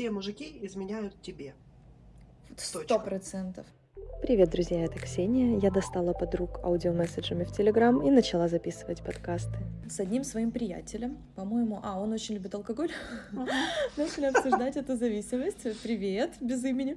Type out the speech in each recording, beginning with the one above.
все мужики изменяют тебе. Сто процентов. Привет, друзья, это Ксения. Я достала подруг аудиомесседжами в Телеграм и начала записывать подкасты. С одним своим приятелем, по-моему, а, он очень любит алкоголь, начали обсуждать эту зависимость. Привет, без имени.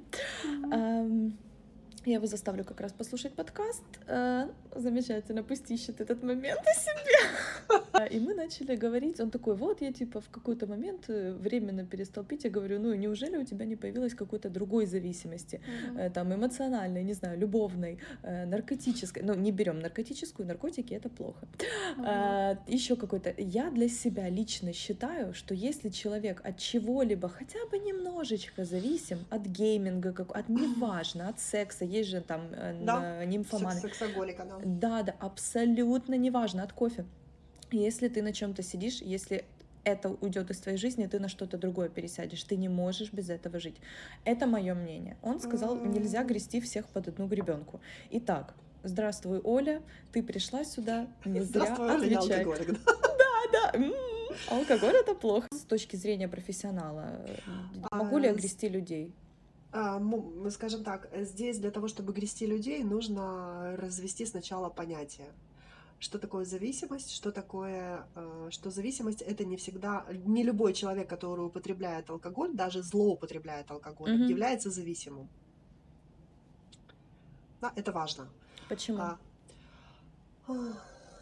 Я его заставлю как раз послушать подкаст. Э, замечательно, пусть ищет этот момент о себе. И мы начали говорить, он такой, вот я типа в какой-то момент э, временно перестал пить, я говорю, ну неужели у тебя не появилось какой-то другой зависимости, mm-hmm. там эмоциональной, не знаю, любовной, наркотической, ну не берем наркотическую, наркотики это плохо. Mm-hmm. Еще какой-то. Я для себя лично считаю, что если человек от чего-либо хотя бы немножечко зависим, от гейминга, от неважно, от секса, есть же там э, да, нимфоманы. Сексоголика, да. Да, да, абсолютно неважно, от кофе. Если ты на чем-то сидишь, если это уйдет из твоей жизни, ты на что-то другое пересядешь. Ты не можешь без этого жить. Это мое мнение. Он сказал, mm-hmm. нельзя грести всех под одну гребенку. Итак, здравствуй, Оля, ты пришла сюда не зря. Здравствуй, отвечай. Оля, да, да. Алкоголь это плохо. С точки зрения профессионала, могу ли я грести людей? А, скажем так, здесь для того, чтобы грести людей, нужно развести сначала понятие. Что такое зависимость, что такое, э, что зависимость это не всегда, не любой человек, который употребляет алкоголь, даже злоупотребляет алкоголь, mm-hmm. является зависимым. Да, это важно. Почему? А,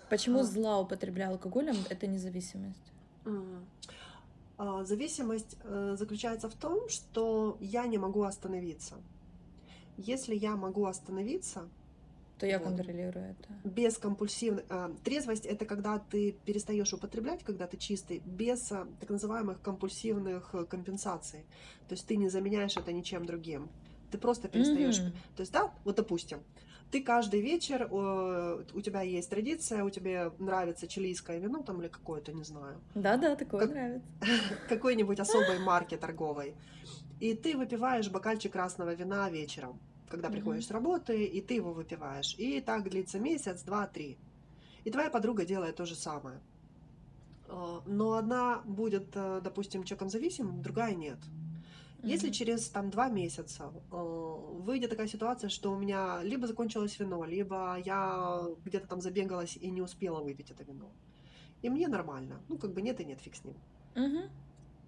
Почему а, злоупотребляя алкоголем это независимость? А, зависимость э, заключается в том, что я не могу остановиться. Если я могу остановиться, то я контролирую это. Без компульсивной... А, трезвость — это когда ты перестаешь употреблять, когда ты чистый, без а, так называемых компульсивных э, компенсаций. То есть ты не заменяешь это ничем другим. Ты просто перестаешь... Mm-hmm. То есть, да, вот допустим, ты каждый вечер, у тебя есть традиция, у тебя нравится чилийское вино там или какое-то, не знаю. Да-да, такое как, нравится. Какой-нибудь особой марки торговой. И ты выпиваешь бокальчик красного вина вечером, когда приходишь с работы, и ты его выпиваешь. И так длится месяц, два, три. И твоя подруга делает то же самое. Э, но одна будет, э, допустим, человеком зависимым, другая нет. Если mm-hmm. через там два месяца э, выйдет такая ситуация, что у меня либо закончилось вино, либо я где-то там забегалась и не успела выпить это вино, и мне нормально, ну как бы нет и нет, фиг с ним. Mm-hmm.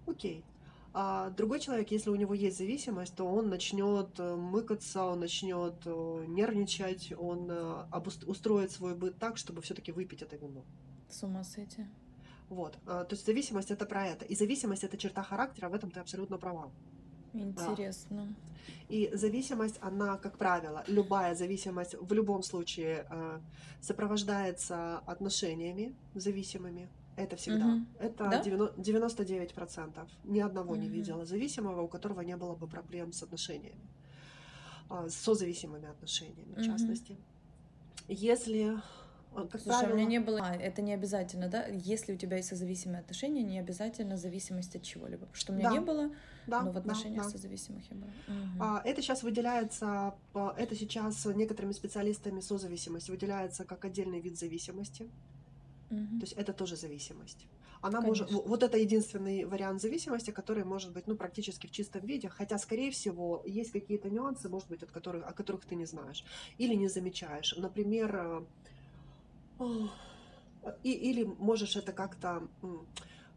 Окей. А другой человек, если у него есть зависимость, то он начнет э, мыкаться, он начнет э, нервничать, он э, устроит свой быт так, чтобы все-таки выпить это вино. С ума сойти. Вот. То есть зависимость это про это. И зависимость это черта характера, в этом ты абсолютно права. Интересно. И зависимость, она, как правило, любая зависимость в любом случае э, сопровождается отношениями зависимыми. Это всегда. Угу. Это да? 99%. Ни одного угу. не видела зависимого, у которого не было бы проблем с отношениями. Э, с созависимыми отношениями, в угу. частности. Если как Слушай, правило... у меня не было... А, это не обязательно, да? Если у тебя есть созависимые отношения, не обязательно зависимость от чего-либо. Что у меня да. не было, да, но в отношениях да, да. созависимых я была. Угу. Это сейчас выделяется, это сейчас некоторыми специалистами созависимость выделяется как отдельный вид зависимости. Угу. То есть это тоже зависимость. Она Конечно. может, вот это единственный вариант зависимости, который может быть, ну, практически в чистом виде, хотя, скорее всего, есть какие-то нюансы, может быть, от которых, о которых ты не знаешь или не замечаешь. Например, э, и, или можешь это как-то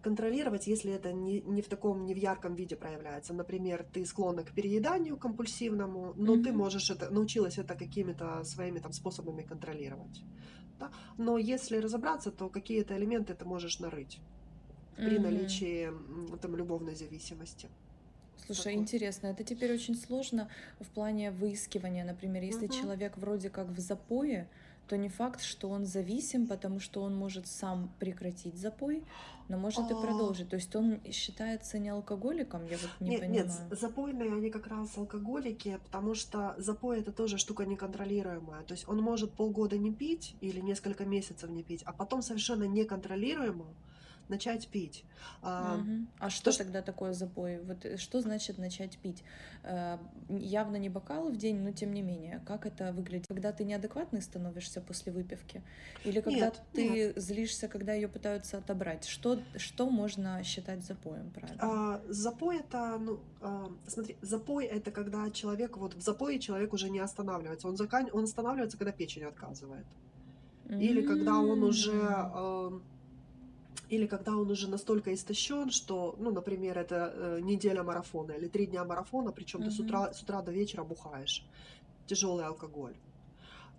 контролировать, если это не, не в таком, не в ярком виде проявляется. Например, ты склонна к перееданию компульсивному, но mm-hmm. ты можешь это, научилась это какими-то своими там способами контролировать. Да? Но если разобраться, то какие-то элементы ты можешь нарыть mm-hmm. при наличии там любовной зависимости. Слушай, такой. интересно, это теперь очень сложно в плане выискивания, например, если uh-huh. человек вроде как в запое, то не факт, что он зависим, потому что он может сам прекратить запой, но может и а. продолжить. То есть он считается не алкоголиком, я вот не нет, понимаю. Нет, запойные они как раз алкоголики, потому что запой это тоже штука неконтролируемая. То есть он может полгода не пить или несколько месяцев не пить, а потом совершенно неконтролируемо начать пить. А, Мгм. А что то, что... тогда такое запой? Вот э, что значит начать пить? Э, Явно не бокал в день, но тем не менее. Как это выглядит? Когда ты неадекватный становишься после выпивки? Или когда Нет, нет. ты злишься, когда ее пытаются отобрать? Что, что можно считать запоем, правильно? А, запой это, ну, а, смотри, запой это когда человек, вот в запое человек уже не останавливается. Он, закан... он останавливается, когда печень отказывает. Или когда он уже, М. или когда он уже настолько истощен, что, ну, например, это э, неделя марафона или три дня марафона, причем ты с утра, с утра до вечера бухаешь. Тяжелый алкоголь.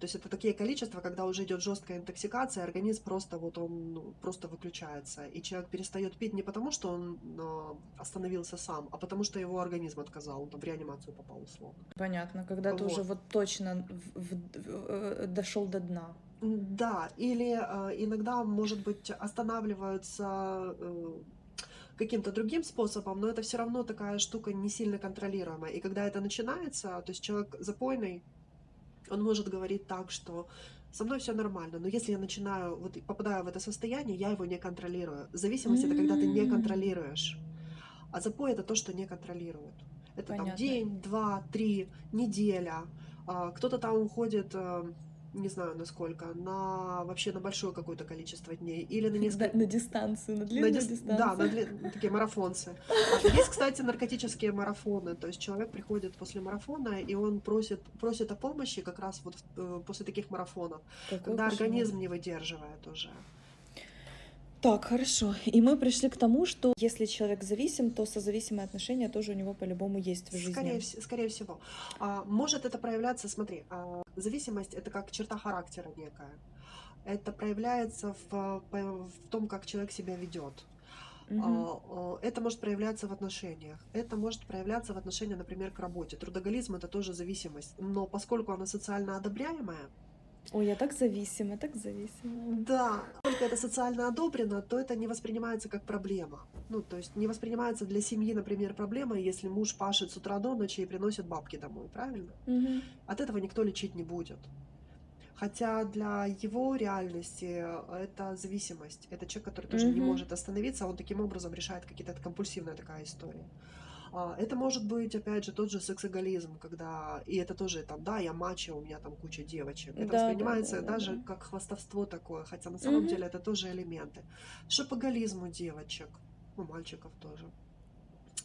То есть это такие количества, когда уже идет жесткая интоксикация, организм просто вот он ну, просто выключается. И человек перестает пить не потому, что он а, остановился сам, а потому что его организм отказал, он там в реанимацию попал условно. Понятно, когда ты уже Вот. вот точно в- в- в- дошел до дна. Да, или э, иногда, может быть, останавливаются э, каким-то другим способом, но это все равно такая штука не сильно контролируемая. И когда это начинается, то есть человек запойный, он может говорить так, что со мной все нормально, но если я начинаю, вот попадаю в это состояние, я его не контролирую. Зависимость это когда ты не контролируешь. А запой это то, что не контролирует. Это там Понятно. день, два, три, неделя. А, Кто-то там уходит, э, не знаю насколько, на вообще на большое какое-то количество дней. Или на Да, несколько... На дистанцию, на на длинную дис- Да, дистанцию. на дли- такие марафонцы. Есть, кстати, наркотические марафоны. То есть человек приходит после марафона, и он просит, просит о помощи как раз вот э, после таких марафонов, Какой когда кошмар. организм не выдерживает уже. Так, хорошо. И мы пришли к тому, что если человек зависим, то созависимые отношения тоже у него по-любому есть в жизни. Скорее, скорее всего. А, может это проявляться, смотри, а, зависимость это как черта характера некая. Это проявляется в, в том, как человек себя ведет. А, а, Это может проявляться в отношениях. Это может проявляться в отношениях, например, к работе. Трудоголизм это тоже зависимость. Но поскольку она социально одобряемая, Ой, я так зависима, так зависима. да, только это социально одобрено, то это не воспринимается как проблема. Ну, то есть не воспринимается для семьи, например, проблемой, если муж пашет с утра до ночи и приносит бабки домой, правильно? Мгм. От этого никто лечить не будет. Хотя для его реальности это зависимость. Это человек, который тоже не Мгм. может остановиться, а он таким образом решает какие-то компульсивная такая история. А, Это может быть, опять же, тот же сексоголизм, когда, и это тоже там, да, я мачо, у меня там куча девочек. Это Да, воспринимается да, да, даже да. как хвастовство такое, хотя на самом Мгм. деле это тоже элементы. Шопоголизм у девочек, у мальчиков тоже.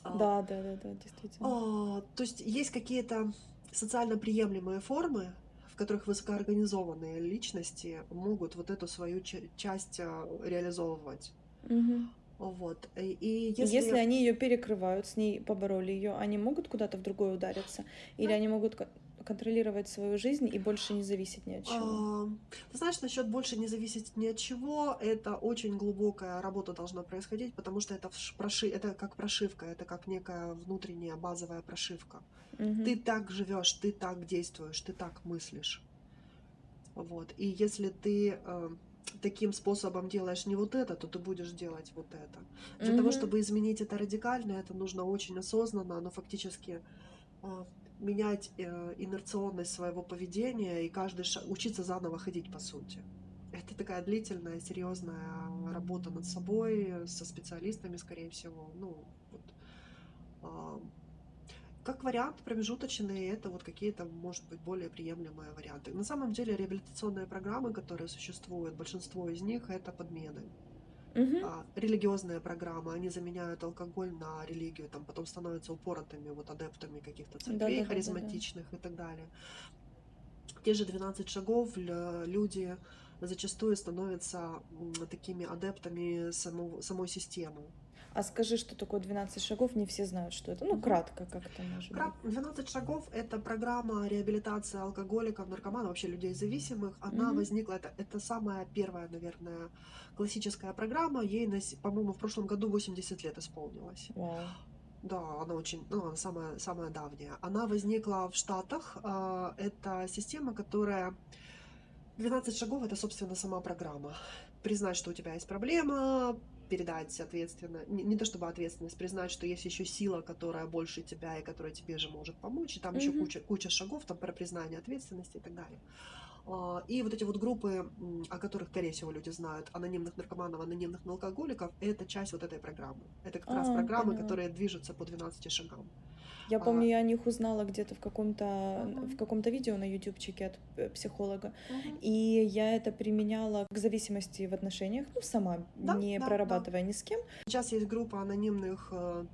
А, Да, да, да, да, действительно. а, то есть есть какие-то социально приемлемые формы, в которых высокоорганизованные личности могут вот эту свою ча- часть а, реализовывать. Мгм. Вот. И если, Если они ее перекрывают, с ней побороли ее, они могут куда-то в другое удариться? Или Да. они могут ко- контролировать свою жизнь и больше не зависеть ни от чего? ты знаешь, насчет больше не зависеть ни от чего, это очень глубокая работа должна происходить, потому что это, проши, это как прошивка, это как некая внутренняя базовая прошивка. Мгм. Ты так живешь, ты так действуешь, ты так мыслишь. Вот. И если ты э, таким способом делаешь не вот это, то ты будешь делать вот это. Для того, Мгм. чтобы изменить это радикально, это нужно очень осознанно, но фактически э, менять э, инерционность своего поведения и каждый шаг, учиться заново ходить по сути. Это такая длительная, серьезная работа над собой, со специалистами, скорее всего. Ну, вот. А, как вариант промежуточные, это вот какие-то, может быть, более приемлемые варианты. На самом деле реабилитационные программы, которые существуют, большинство из них это подмены. Мгм. А, религиозные программы, они заменяют алкоголь на религию, там потом становятся упоротыми вот адептами каких-то церквей Да-да-да-да-да. харизматичных и так далее. Те же 12 шагов лю- люди зачастую становятся такими адептами самого, самой системы. А скажи, что такое 12 шагов, не все знают, что это. Ну, кратко как это может быть. Кра- 12 шагов – это программа реабилитации алкоголиков, наркоманов, вообще людей зависимых. Она Мгм. возникла, это, это самая первая, наверное, классическая программа. Ей, по-моему, в прошлом году 80 лет исполнилось. Вау. Да, она очень, ну, она самая, самая давняя. Она возникла в Штатах. а, Это система, которая... 12 шагов – это, собственно, сама программа. Признать, что у тебя есть проблема, передать, соответственно, не, не то чтобы ответственность, признать, что есть еще сила, которая больше тебя и которая тебе же может помочь, и там еще куча, куча шагов там про признание ответственности и так далее. А, И вот эти вот группы, о которых, скорее всего, люди знают, анонимных наркоманов, анонимных алкоголиков, это часть вот этой программы. Это как раз А, программы, поняла. которые движутся по 12 шагам. Я А. помню, я о них узнала где-то в каком-то Мгм. в каком-то видео на ютубчике от э, психолога. И я это применяла к зависимости в отношениях, ну, сама, Да, не да, прорабатывая ни с кем. Сейчас есть группа анонимных э.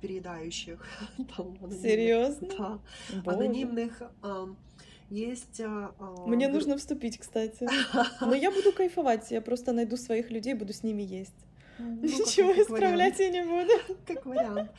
Там анонимных- Серьезно? Да. Боже. Анонимных ам, есть... а, а, Мне гру- нужно вступить, кстати. Но я буду кайфовать, я просто найду своих людей, буду с ними есть. Ну, Ничего как исправлять я не буду. Как вариант.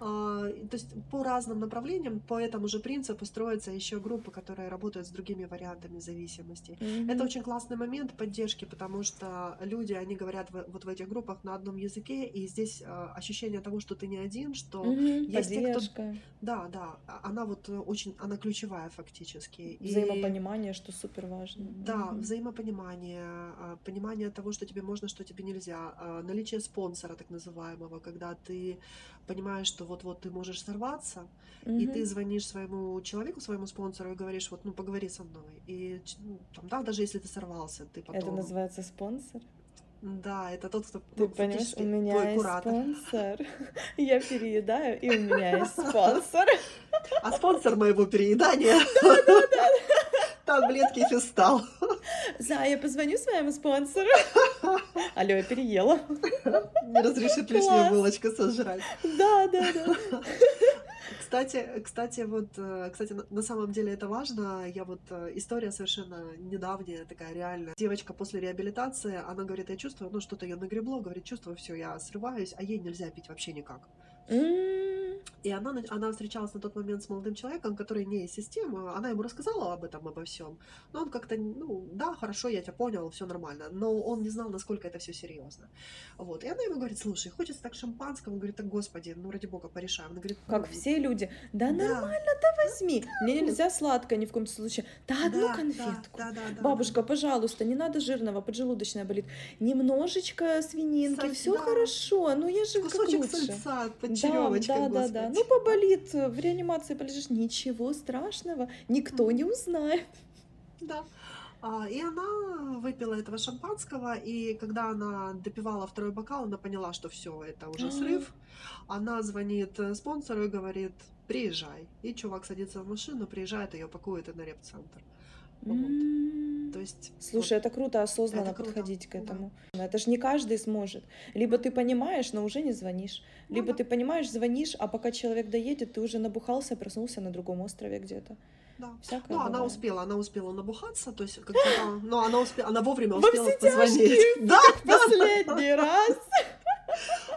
А, То есть по разным направлениям, по этому же принципу строятся еще группы, которые работают с другими вариантами зависимости. Это Мгм. очень классный момент поддержки, потому что люди, они говорят в- вот в этих группах на одном языке, и здесь а, ощущение того, что ты не один, что Мгм, есть те, кто- Поддержка, да, да, а- она вот э, очень, она ключевая фактически. И- взаимопонимание, что супер важно. Да, Мгм. взаимопонимание, понимание того, что тебе можно, что тебе нельзя, наличие спонсора так называемого, когда ты понимаешь, что вот-вот ты можешь сорваться, и Мгм. ты звонишь своему человеку, своему спонсору и говоришь, вот, ну, поговори со мной. И, ну, там, да, даже если ты сорвался, ты потом... Это называется спонсор. Да, это тот, кто, Ты ну, понимаешь, у меня твой есть куратор. спонсор. Я переедаю, и у меня есть спонсор. А спонсор моего переедания... Таблетки фистал. За, я позвоню своему спонсору. Алло, я переела. Не разрешит лишнюю булочку сожрать. Да, да, да. Кстати, кстати, вот, э, кстати, на- на самом деле это важно. Я вот э, история совершенно недавняя, такая реальная. Девочка после реабилитации, она говорит, я чувствую, ну что-то ее нагребло, говорит, чувствую, все, я срываюсь, а ей нельзя пить вообще никак. И она, на- она встречалась на тот момент с молодым человеком, который не из системы. Она ему рассказала об этом, обо всем. Но он как-то, ну, да, хорошо, я тебя понял, все нормально. Но он не знал, насколько это все серьезно. Вот. И она ему говорит, слушай, хочется так шампанского. Он говорит, так, господи, ну, ради бога, порешаем. Она говорит, Как «Ну, все люди. Да да, нормально, да возьми. Мне нельзя сладкое ни в коем случае. Да одну да, конфетку. Да, да, да, да, Бабушка, пожалуйста, не надо жирного, поджелудочная болит. Немножечко свининки, все да. хорошо. Ну я же как Кусочек лучше. сальца под Да, да, да, да. Ну, поболит, э, в реанимации полежишь, ничего страшного, никто не узнает. Да. А, И она выпила этого шампанского, и когда она допивала второй бокал, она поняла, что все, это уже А. срыв. Она звонит э, спонсору и говорит, приезжай. И чувак садится в машину, приезжает, ее пакует и на репцентр. Вот. То есть... Слушай, это круто осознанно это круто, подходить к да. этому. Это ж не каждый сможет. Либо ты понимаешь, но уже не звонишь. Ну Либо да. ты понимаешь, звонишь, а пока человек доедет, ты уже набухался, проснулся на другом острове где-то. Да. Всякое Ну, она бывает. успела, она успела набухаться, то есть, когда, но она успела, она вовремя Во успела позвонить. Да, да, Последний раз.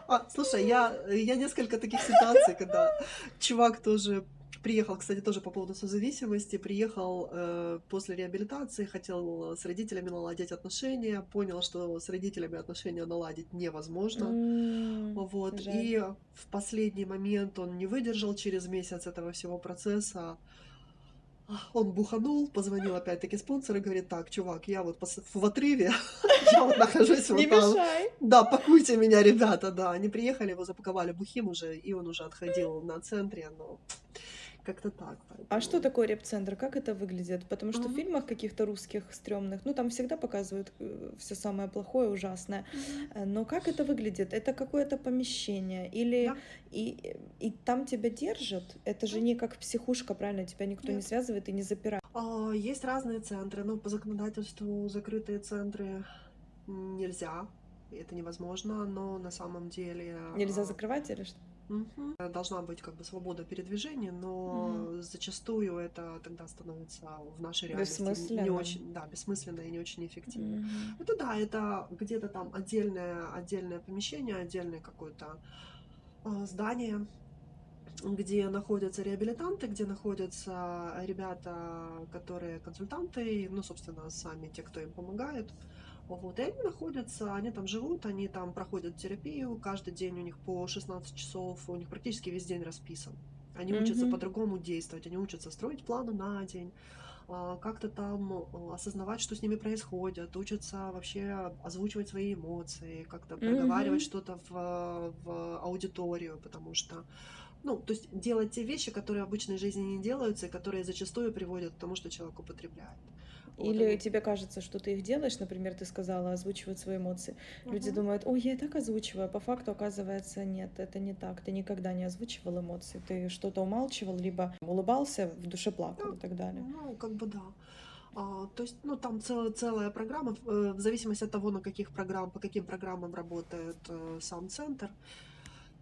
А, слушай, я, я несколько таких ситуаций, когда чувак тоже приехал, кстати, тоже по поводу созависимости, приехал э, после реабилитации, хотел с родителями наладить отношения, понял, что с родителями отношения наладить невозможно. М, Вот. жаль. И в последний момент он не выдержал через месяц этого всего процесса. Он буханул, позвонил опять-таки спонсор и говорит, так, чувак, я вот в отрыве, я вот нахожусь вот там. Да, пакуйте меня, ребята, да. Они приехали, его запаковали бухим уже, и он уже отходил на центре, но как-то так. А поэтому- что такое реп-центр? Как это выглядит? Потому что в Мгм. фильмах каких-то русских стрёмных, ну там всегда показывают все самое плохое, ужасное. Э, Но как это выглядит? Это какое-то помещение или Да. и, и там тебя держат? Это же Да. не как психушка, правильно? Тебя никто не Нет. связывает и не запирает. А, Есть разные центры, но по законодательству закрытые центры нельзя, это невозможно, но на самом деле... Нельзя а, закрывать или что? Мгм, Должна быть как бы свобода передвижения, но зачастую это тогда становится в нашей реальности не очень, да, бессмысленно и не очень эффективно. Мгм. Это да, это где-то там отдельное, отдельное помещение, отдельное какое-то а, здание, где находятся реабилитанты, где находятся ребята, которые консультанты, ну, собственно, сами те, кто им помогает. Вот, и они находятся, они там живут, они там проходят терапию, каждый день у них по 16 часов, у них практически весь день расписан. Они учатся Мгм. по-другому действовать, они учатся строить планы на день, а, как-то там а, осознавать, что с ними происходит, учатся вообще озвучивать свои эмоции, как-то проговаривать Мгм. что-то в, в аудиторию, потому что, ну, то есть делать те вещи, которые в обычной жизни не делаются, и которые зачастую приводят к тому, что человек употребляет. Или тебе кажется, что ты их делаешь, например, ты сказала озвучивать свои эмоции. Люди Мгм. думают, ой, я и так озвучиваю, а по факту оказывается нет, это не так. Ты никогда не озвучивал эмоции, ты что-то умалчивал, либо улыбался, в душе плакал и так далее. Ну, как бы да. А, то есть, ну, там цел- целая программа, э, в зависимости от того, на каких программ, по каким программам работает э, сам центр,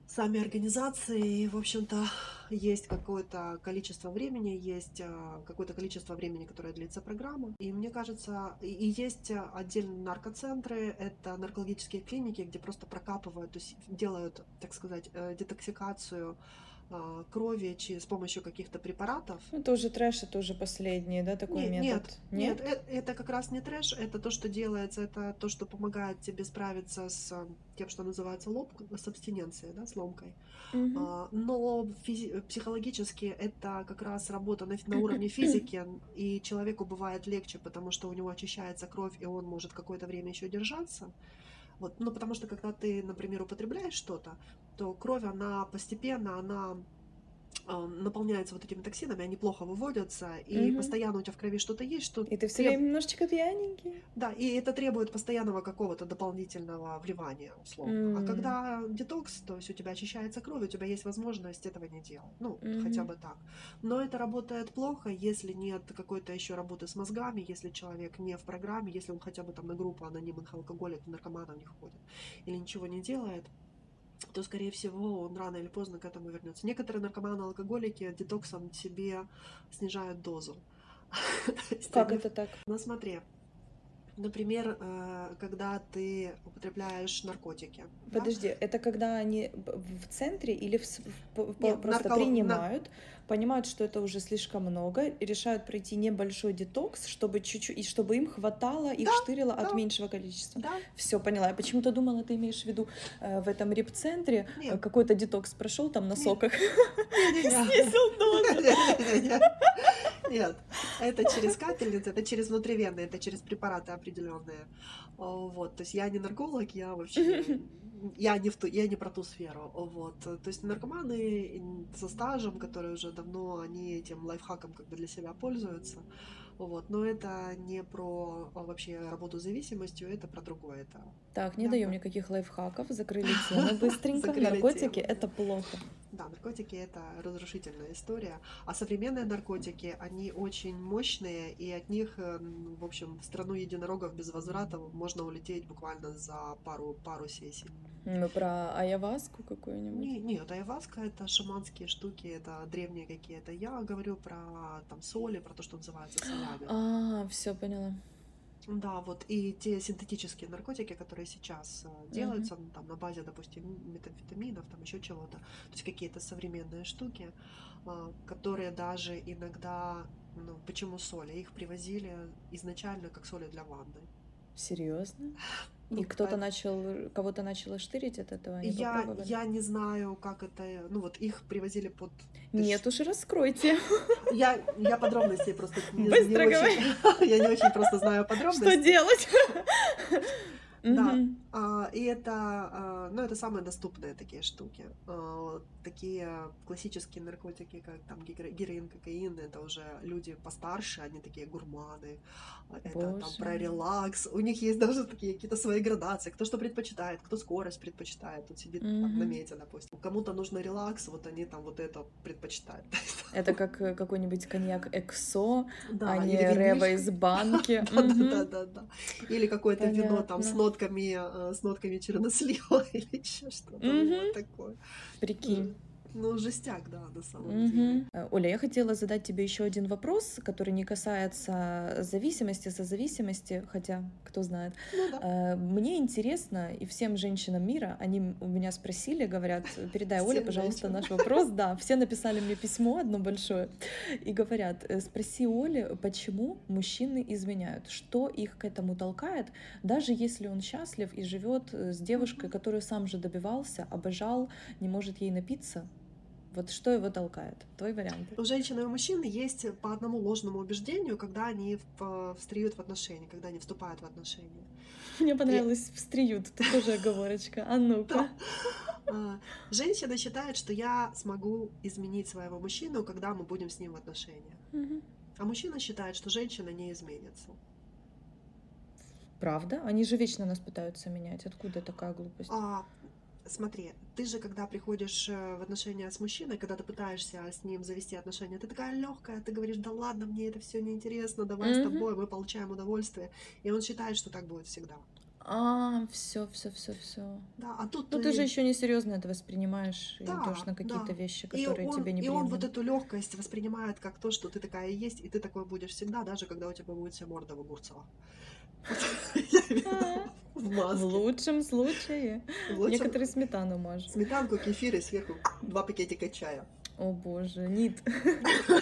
сами организации, и, в общем-то, есть какое-то количество времени, есть а, какое-то количество времени, которое длится программа. И мне кажется, и, есть отдельные наркоцентры, это наркологические клиники, где просто прокапывают, то есть делают, так сказать, э, детоксикацию крови чи- с помощью каких-то препаратов. Это уже трэш, это уже последний, да, такой Не- метод? Нет, э- это как раз не трэш, это то, что делается, это то, что помогает тебе справиться с э, тем, что называется лоб, с абстиненцией, да, с ломкой. А, Но физи- психологически это как раз работа на, на уровне физики, и человеку бывает легче, потому что у него очищается кровь, и он может какое-то время еще держаться. Вот, ну, потому что когда ты, например, употребляешь что-то, то кровь, она постепенно, она а, наполняется вот этими токсинами, они плохо выводятся, и Мгм. постоянно у тебя в крови что-то есть, что И ты все треб- время немножечко пьяненький. да, и это требует постоянного какого-то дополнительного вливания, условно. А М. когда детокс, то есть у тебя очищается кровь, у тебя есть возможность этого не делать. Ну, хотя Мгм. бы так. Но это работает плохо, если нет какой-то еще работы с мозгами, если человек не в программе, если он хотя бы там на группу анонимных алкоголиков, наркоманов не ходит, или ничего не делает то, скорее всего, он рано или поздно к этому вернется. Некоторые наркоманы, алкоголики детоксом себе снижают дозу. Как это так? ну смотри, например, э, когда ты употребляешь наркотики. да, Подожди, это когда они в центре или в в- Нет, просто нарколог- на- принимают, понимают, что это уже слишком много, и решают пройти небольшой детокс, чтобы чуть-чуть, и чтобы им хватало, их Да, штырило от да. меньшего количества. Да, Все, поняла. Я почему-то думала, ты имеешь в виду э, в этом рип-центре э, какой-то детокс прошел там на Нет. соках, снизил дозу. Нет, это через капельницы, это через внутривенные, это через препараты определенные. О, Вот, то есть я не нарколог, я вообще я не в ту, я не про ту сферу. Вот, то есть наркоманы со стажем, которые уже давно они этим лайфхаком как бы для себя пользуются. Вот, но это не про а, вообще работу с зависимостью, это про другое. Это Так, не Да. даем никаких лайфхаков, закрыли тему быстренько. Наркотики это плохо. Да, наркотики это разрушительная история, а современные наркотики, они очень мощные, и от них, э, в общем, в страну единорогов без возврата можно улететь буквально за пару, пару сессий. Мы про аяваску какую-нибудь. Не, нет, айваска это шаманские штуки, это древние какие-то. Я говорю про там соли, про то, что называется солями. А, все поняла. Да, вот и те синтетические наркотики, которые сейчас э, делаются, ну, там на базе, допустим, метамфетаминов, там еще чего-то, то есть какие-то современные штуки, а, которые даже иногда, ну, почему соли? Их привозили изначально как соли для ванны. Серьезно? Ну, И кто-то по- начал, кого-то начало штырить от этого? Они Я, попробовали? я не знаю, как это, ну вот их привозили под... Нет уж, раскройте. Я, я подробностей просто не, не Быстро очень, я не очень просто знаю Что подробности. делать? Да. А, и это, а, ну, это самые доступные такие штуки. А, такие классические наркотики, как там геро- героин, кокаин, это уже люди постарше, они такие гурманы. А, Это там Боже. про релакс. У них есть даже такие какие-то свои градации. Кто что предпочитает, кто скорость предпочитает. Тут сидит там, на Мгм. мете, допустим. Кому-то нужно релакс, вот они там вот это предпочитают. Это как э, какой-нибудь коньяк Эксо, Да, а не или Рева винишко. из банки. Да, да, Мгм. да, да, да. Или какое-то вино там с Понятно. Нотками, э, с нотками чернослива или еще что-то Мгм. вот такое. Прикинь. Ну, жестяк, да, на самом деле. Мгм. Э, Оля, я хотела задать тебе еще один вопрос, который не касается зависимости, созависимости, хотя кто знает. Ну да. Э, Мне интересно, и всем женщинам мира, они у меня спросили, говорят, передай Оле, пожалуйста, женщинам. наш вопрос. Да, все написали мне письмо одно большое и говорят, э, спроси Оли, почему мужчины изменяют, что их к этому толкает, даже если он счастлив и живет с девушкой, которую сам же добивался, обожал, не может ей напиться. Вот что его толкает? Твой вариант. У женщины и у мужчины есть по одному ложному убеждению, когда они в- встреют в отношения, когда они вступают в отношения. Мне понравилось встреют, это тоже оговорочка. А ну-ка. А, Женщина считает, что я смогу изменить своего мужчину, когда мы будем с ним в отношениях. А мужчина считает, что женщина не изменится. Правда? Они же вечно нас пытаются менять. Откуда такая глупость? А, смотри, ты же, когда приходишь э, в отношения с мужчиной, когда ты пытаешься с ним завести отношения, ты такая легкая, ты говоришь, да ладно, мне это все неинтересно, давай с Мгм. тобой, мы получаем удовольствие. И он считает, что так будет всегда. А, все, все, все, все. Да, а тут Ну ты же еще не серьезно это воспринимаешь и Да, идешь на какие-то да. вещи, и которые он, тебе не и он вот эту легкость воспринимает как то, что ты такая есть, и ты такой будешь всегда, даже когда у тебя будет вся морда в огурцах. В виду В маске. лучшем случае. В лучшем- Некоторые сметану мажут. Сметанку, кефир и сверху два пакетика чая. О боже, нит.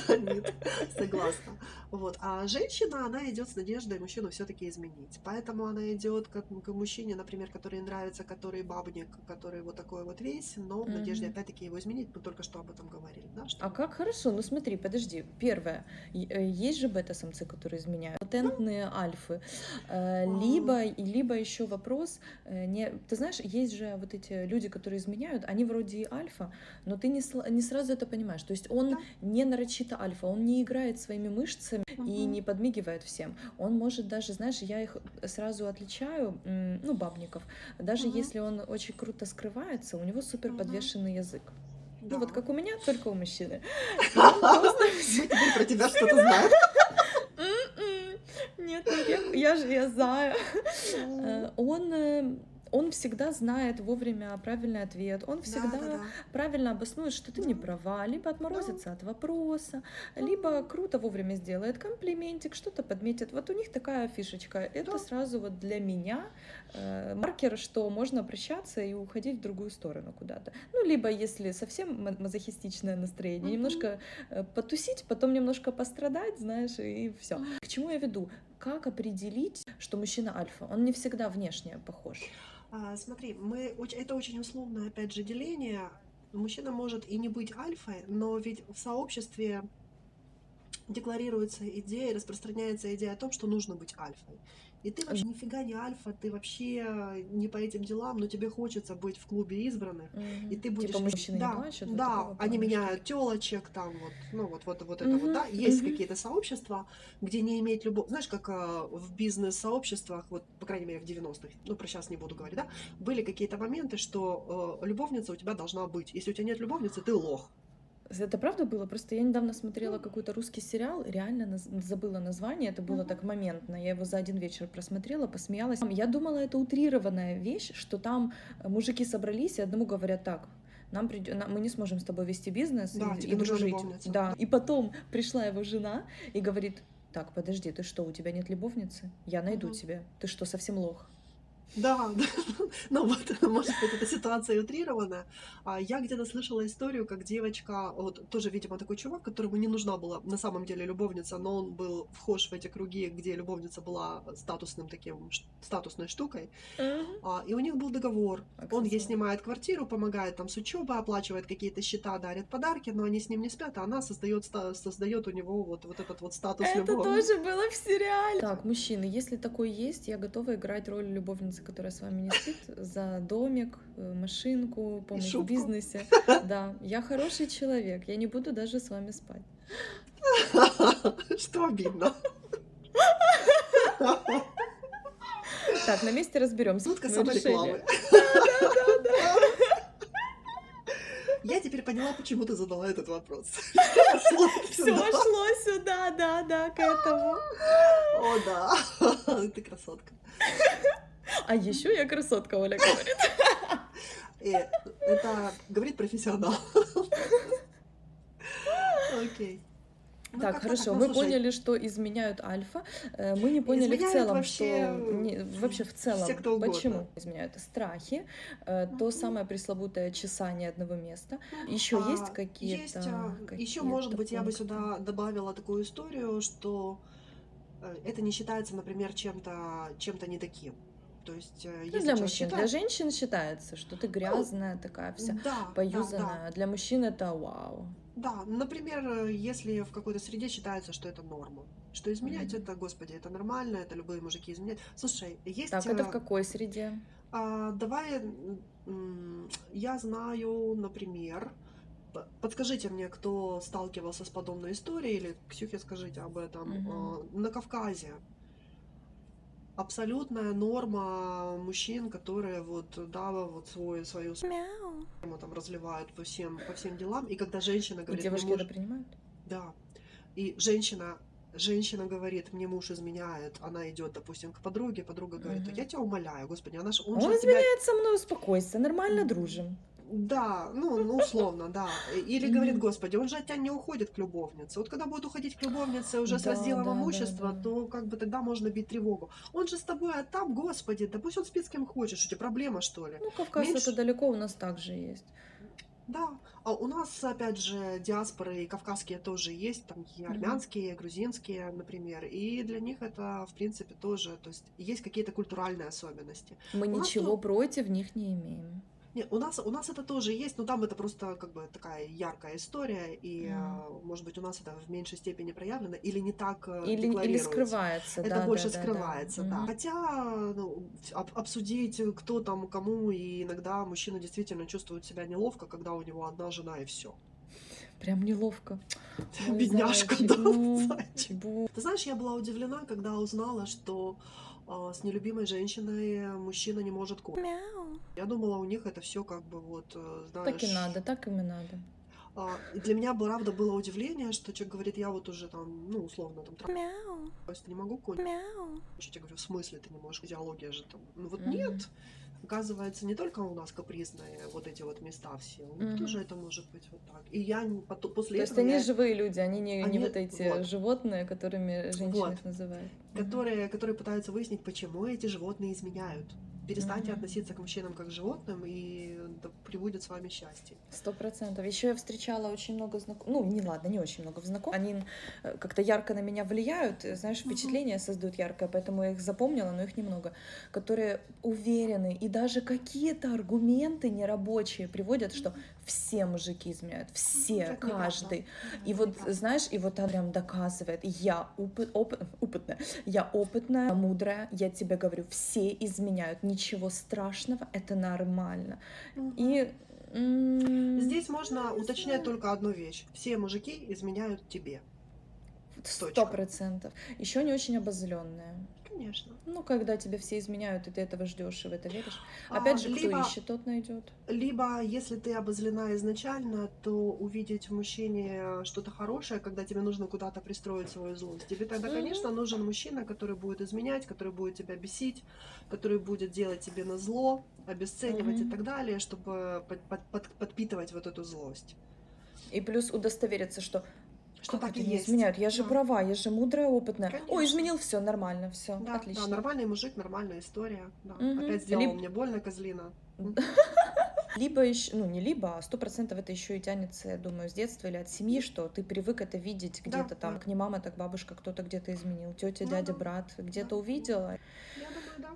Нет, согласна. Вот. А женщина, она идет с надеждой мужчину все-таки изменить. Поэтому она идет к, к мужчине, например, который нравится, который бабник, который вот такой вот весь, но в надежде опять-таки его изменить. Мы только что об этом говорили, да? Что А как хорошо? Ну смотри, подожди. Первое. Э, Есть же бета-самцы, которые изменяют. Патентные альфы. Э, Либо, и либо еще вопрос. э, Не, ты знаешь, есть же вот эти люди, которые изменяют, они вроде и альфа, но ты не, не сразу это понимаешь. То есть он Да. не нарочито альфа, он не играет своими мышцами и Мгм. не подмигивает всем. Он может даже, знаешь, я их сразу отличаю, ну, бабников. Даже Мгм. если он очень круто скрывается, у него супер подвешенный язык. Да. Ну вот как у меня, только у мужчины. И про тебя что-то знаем. «М-м, Нет, я, я же я знаю. Э, Он э, он всегда знает вовремя правильный ответ, он всегда Да, да, да. правильно обоснует, что ты не Да. права, либо отморозится от вопроса, либо круто вовремя сделает комплиментик, что-то подметит. Вот у них такая фишечка. Это Да. сразу вот для меня э, маркер, что можно прощаться и уходить в другую сторону куда-то. Ну, либо если совсем ма- мазохистичное настроение, Мгм. немножко э, потусить, потом немножко пострадать, знаешь, и все. К чему я веду? Как определить, что мужчина альфа? Он не всегда внешне похож. А, смотри, мы, это очень условное, опять же, деление. Мужчина может и не быть альфой, но ведь в сообществе декларируется идея, распространяется идея о том, что нужно быть альфой. И ты вообще нифига не альфа, ты вообще не по этим делам, но тебе хочется быть в клубе избранных. И ты будешь... Типа мужчины да, не плачут? вот Да, такого они меняют телочек, там вот, ну вот, вот, вот это Мгм, вот, да. Есть мгм. какие-то сообщества, где не иметь любовь. Знаешь, как э, в бизнес-сообществах, вот, по крайней мере, в 90-х, ну, про сейчас не буду говорить, да, были какие-то моменты, что э, любовница у тебя должна быть. Если у тебя нет любовницы, ты лох. Это правда было? Просто я недавно смотрела какой-то русский сериал, реально наз- забыла название, это было так моментно. Я его за один вечер просмотрела, посмеялась. Я думала, это утрированная вещь, что там э, мужики собрались и одному говорят так. Нам придё- на- мы не сможем с тобой вести бизнес Да, и, и дружить. любовница. Да. И потом пришла его жена и говорит: Так, подожди, ты что, у тебя нет любовницы? Я найду Мгм. тебе. Ты что, совсем лох? Да, да. ну вот, может быть, эта ситуация утрированная. А я где-то слышала историю, как девочка, вот тоже, видимо, такой чувак, которому не нужна была на самом деле любовница, но он был вхож в эти круги, где любовница была статусным таким, статусной штукой. А, и у них был договор. Он ей Аксессуар. снимает квартиру, помогает там с учебой, оплачивает какие-то счета, дарит подарки, но они с ним не спят, а она создает, ста- создает у него вот, вот этот вот статус Это любовницы. тоже было в сериале. Так, мужчины, если такое есть, я готова играть роль любовницы, которая с вами не спит, за домик, э, машинку, помощь в бизнесе. Да, я хороший человек, я не буду даже с вами спать. Что обидно. Так, на месте разберемся. Решение. саморекламы. Я теперь поняла, почему ты задала этот вопрос. Все шло сюда, да, да, к этому. О, да. Ты красотка. А еще я красотка, Оля говорит. Э, Это говорит профессионал. Окей. Ну, Так, хорошо, Ну, мы слушай, поняли, что изменяют альфа. Э, Мы не поняли в Изменяют целом, вообще, что не- вообще в целом все, кто угодно. почему изменяют страхи, э, то самое пресловутое чесание одного места. Еще а, есть какие-то? Есть, а, еще, какие-то может быть, я бы пункты? сюда добавила такую историю, что э, это не считается, например, чем-то чем-то не таким. То есть, э, Ну, если для мужчин, для считает- женщин считается, что ты грязная такая вся, да, да, да. поюзанная. Для мужчин это вау. Да, например, если в какой-то среде считается, что это норма, что изменять Мгм. это, господи, это нормально, это любые мужики изменяют. Слушай, есть... Так, это в э, какой среде? а, давай, я знаю, например, подскажите мне, кто сталкивался с подобной историей, или, Ксюхе, скажите об этом, а, на Кавказе абсолютная норма мужчин, которые вот, да, вот свой, свою Мяу. там разливают по всем, по всем делам. И когда женщина И говорит, девушки «Мне это муж-» принимают? Да. И женщина, женщина говорит, мне муж изменяет, она идет, допустим, к подруге, подруга говорит, Мгм. я тебя умоляю, господи, она ж, он, Он, же от тебя... изменяет со мной, успокойся, нормально дружим. Да, ну, ну, условно, да. Или говорит, господи, он же от тебя не уходит к любовнице. Вот когда будет уходить к любовнице уже с Да, разделом да, имущества, да. то как бы тогда можно бить тревогу. Он же с тобой, а там, господи, да пусть он спит с кем хочешь, у тебя проблема, что ли? Ну, Кавказ Меньше- это далеко, у нас также есть. Да. А у нас, опять же, диаспоры и кавказские тоже есть, там и армянские, грузинские, например. И для них это, в принципе, тоже, то есть есть какие-то культуральные особенности. Мы У нас ничего тут- против них не имеем. Не, у нас, у нас это тоже есть, но там это просто как бы такая яркая история, и, а, может быть, у нас это в меньшей степени проявлено или не так э, Или, или скрывается, Это да, больше да, да, да. скрывается, да. Мгм. Хотя ну, об- обсудить, кто там кому, и иногда мужчина действительно чувствует себя неловко, когда у него одна жена и все. Прям неловко. Мой Бедняжка, зайчик, да, ну, зайчик. Ты знаешь, я была удивлена, когда узнала, что с нелюбимой женщиной мужчина не может кушать. Мяу. Я думала, у них это все как бы вот, э, знаешь... Так и надо, так им и надо. А, и для меня, правда, было удивление, что человек говорит, я вот уже там, ну, условно, там, Мяу. трахаюсь, не могу кончить. Мяу. Я говорю, в смысле ты не можешь? Физиология же там. Ну вот Мгм. нет. Оказывается, не только у нас капризные вот эти вот места все, у них тоже это может быть вот так. И я не- потом- после То есть этого они я- живые люди, они не, не Они- вот эти вот. животные, которыми женщины Вот. их называют. Которые, которые пытаются выяснить, почему эти животные изменяют. Перестаньте Мгм. относиться к мужчинам как к животным, и да прибудет с вами счастье. Сто процентов. Еще я встречала очень много знакомых, ну, не ладно, не очень много знакомых. Они э, как-то ярко на меня влияют, э, знаешь, впечатление создают яркое, поэтому я их запомнила, но их немного, которые уверены и даже какие-то аргументы нерабочие приводят, что все мужики изменяют, все, неправда. каждый. И Это вот, неправда. знаешь, и вот она прям доказывает, я опы- опы- опытная, я опытная, мудрая, я тебе говорю, все изменяют, ничего страшного, это нормально. Мгм. И Здесь можно не уточнять только одну вещь. Все мужики изменяют тебе. Сто процентов. Еще не очень обозленная. Конечно. Ну, когда тебе все изменяют, и ты этого ждешь и в это веришь. А, Опять же, кто либо- ищет, тот найдет. Либо, если ты обозлена изначально, то увидеть в мужчине что-то хорошее, когда тебе нужно куда-то пристроить свою злость. Тебе тогда, конечно, нужен мужчина, который будет изменять, который будет тебя бесить, который будет делать тебе на зло, обесценивать и так далее, чтобы под- под- под- подпитывать вот эту злость. И плюс удостовериться, что Что так и не есть. изменяют? Я же Да. права, я же мудрая, опытная. Ой, Конечно. изменил все нормально, все, Да, отлично. да, нормальный мужик, нормальная история. Да. Мгм. Опять сделал Либо- мне больно, козлина. Либо еще, ну не либо, а сто процентов это еще и тянется, я думаю, с детства или от семьи, что ты привык это видеть Да, где-то там, да. как не мама, так бабушка, кто-то где-то изменил, тетя, Ну дядя, да. брат, где-то Да. увидела. Я думаю, да.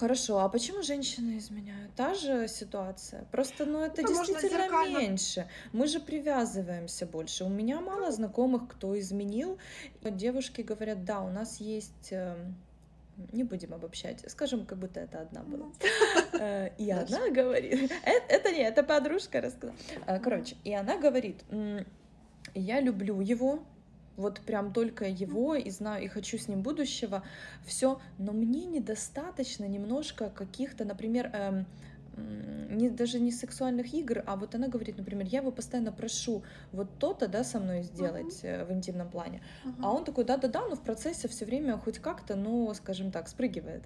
Хорошо, а почему женщины изменяют? Та же ситуация. Просто, ну, это можно действительно зеркально. меньше. Мы же привязываемся больше. У меня мало знакомых, кто изменил. Девушки говорят, да, у нас есть эм, не будем обобщать, скажем, как будто это одна была. Э, И она говорит, «Э, это не, это подружка рассказала. Э, Короче, и она говорит, «М, я люблю его, вот прям только его, и знаю, и хочу с ним будущего, все, но мне недостаточно немножко каких-то, например, эм, не, даже не сексуальных игр, а вот она говорит, например, я его постоянно прошу вот то-то, да, со мной сделать э, в интимном плане, а он такой, да-да-да, но в процессе все время хоть как-то, ну, скажем так, спрыгивает.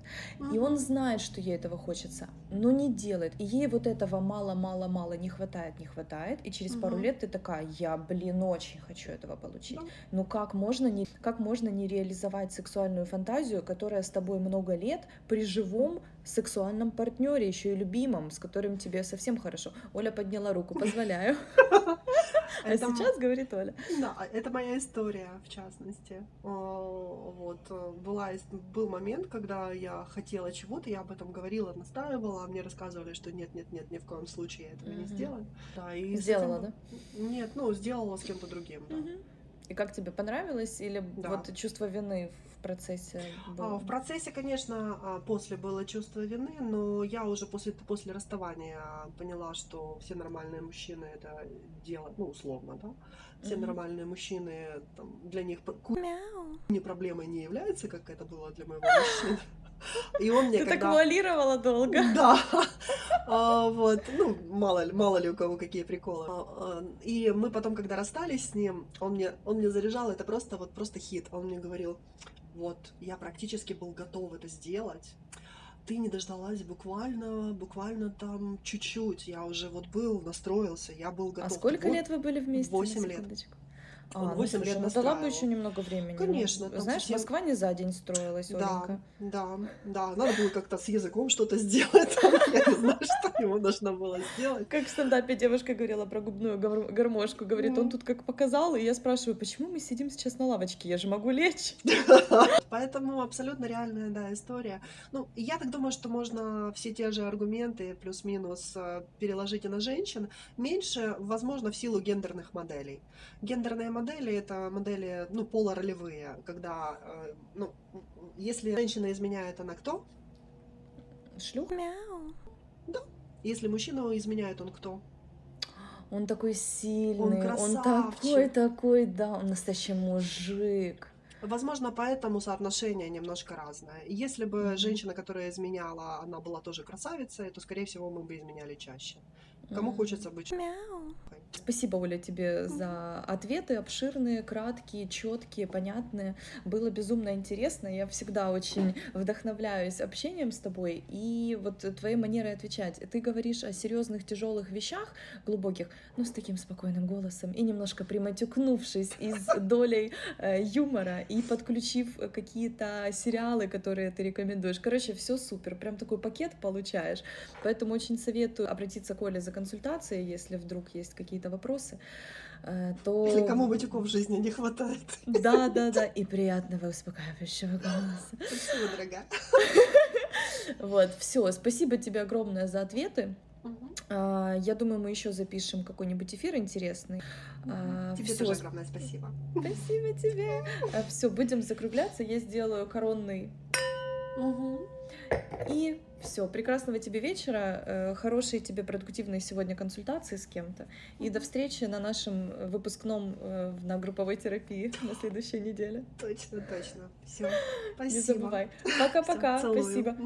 И он знает, что ей этого хочется, но не делает. И ей вот этого мало-мало-мало не хватает, не хватает. И через пару Мгм. лет ты такая, я, блин, очень хочу этого получить. Да. Ну как можно, не, как можно не реализовать сексуальную фантазию, которая с тобой много лет при живом сексуальном партнере, еще и любимом, с которым тебе совсем хорошо. Оля подняла руку, позволяю. А сейчас говорит Оля. Да, это моя история, в частности. О, Вот, э, была, был момент, когда я хотела чего-то, я об этом говорила, настаивала, мне рассказывали, что нет-нет-нет, ни в коем случае я этого не сделаю. Да, и Сделала, этим- Нет, ну, сделала с кем-то другим, да. И как тебе понравилось? Или Да. вот чувство вины в процессе А, было? В процессе, конечно, а, после было чувство вины, но я уже после, после расставания поняла, что все нормальные мужчины это делают, ну, условно, да. Все Мгм. нормальные мужчины, там, для них Мяу. не проблемой не является, как это было для моего мужчины. И он мне Ты так когда... вуалировала долго. Да, А, вот, ну, мало ли, мало ли у кого какие приколы. А, а, И мы потом, когда расстались с ним, он мне, он мне заряжал, это просто вот просто хит. Он мне говорил, вот, я практически был готов это сделать. Ты не дождалась буквально, буквально там чуть-чуть. Я уже вот был, настроился, я был готов. А сколько Вот лет вы были вместе? восемь лет. Он А, ну, восемь слушай, лет ну дала бы еще немного времени. ну, Конечно, Знаешь, совсем- Москва не за день строилась, Да, Оленька. да, да. Надо было как-то с языком что-то сделать. Я не знаю, что ему нужно было сделать. Как в стендапе девушка говорила про губную гармошку. Говорит, он тут как показал, и я спрашиваю, почему мы сидим сейчас на лавочке? Я же могу лечь. Поэтому абсолютно реальная, да, история. Ну, я так думаю, что можно все те же аргументы плюс-минус э, переложить и на женщин. Меньше, возможно, в силу гендерных моделей. Гендерные модели — это модели, ну, полуролевые, когда, э, ну, если женщина изменяет, она кто? Шлюха. Мяу. Если мужчина изменяет, он кто? Он такой сильный, он, красавчик. такой, такой, да, он настоящий мужик. Возможно, поэтому соотношение немножко разное. Если бы женщина, которая изменяла, она была тоже красавицей, то, скорее всего, мы бы изменяли чаще. Кому хочется быть Мяу. Спасибо, Оля, тебе за ответы обширные, краткие, четкие, понятные. Было безумно интересно. Я всегда очень вдохновляюсь общением с тобой и вот твоей манерой отвечать. Ты говоришь о серьезных, тяжелых вещах, глубоких, но с таким спокойным голосом и немножко приматюкнувшись и с долей э, юмора и подключив какие-то сериалы, которые ты рекомендуешь. Короче, все супер. Прям такой пакет получаешь. Поэтому очень советую обратиться к Оле за консультацией, если вдруг есть какие-то вопросы. Э, То... Или кому матюков в жизни не хватает. Да, да, да. И приятного успокаивающего голоса. Спасибо, дорогая. Вот, все. Спасибо тебе огромное за ответы. А, Я думаю, мы еще запишем какой-нибудь эфир интересный. А, Тебе всё, тоже огромное спасибо. Спасибо тебе. Все, будем закругляться. Я сделаю коронный Мгм. И все, прекрасного тебе вечера, э, хорошей тебе продуктивной сегодня консультации с кем-то. И до встречи на нашем выпускном э, на групповой терапии на следующей неделе. Точно, точно. Все. Спасибо. Не забывай. Пока-пока. Спасибо.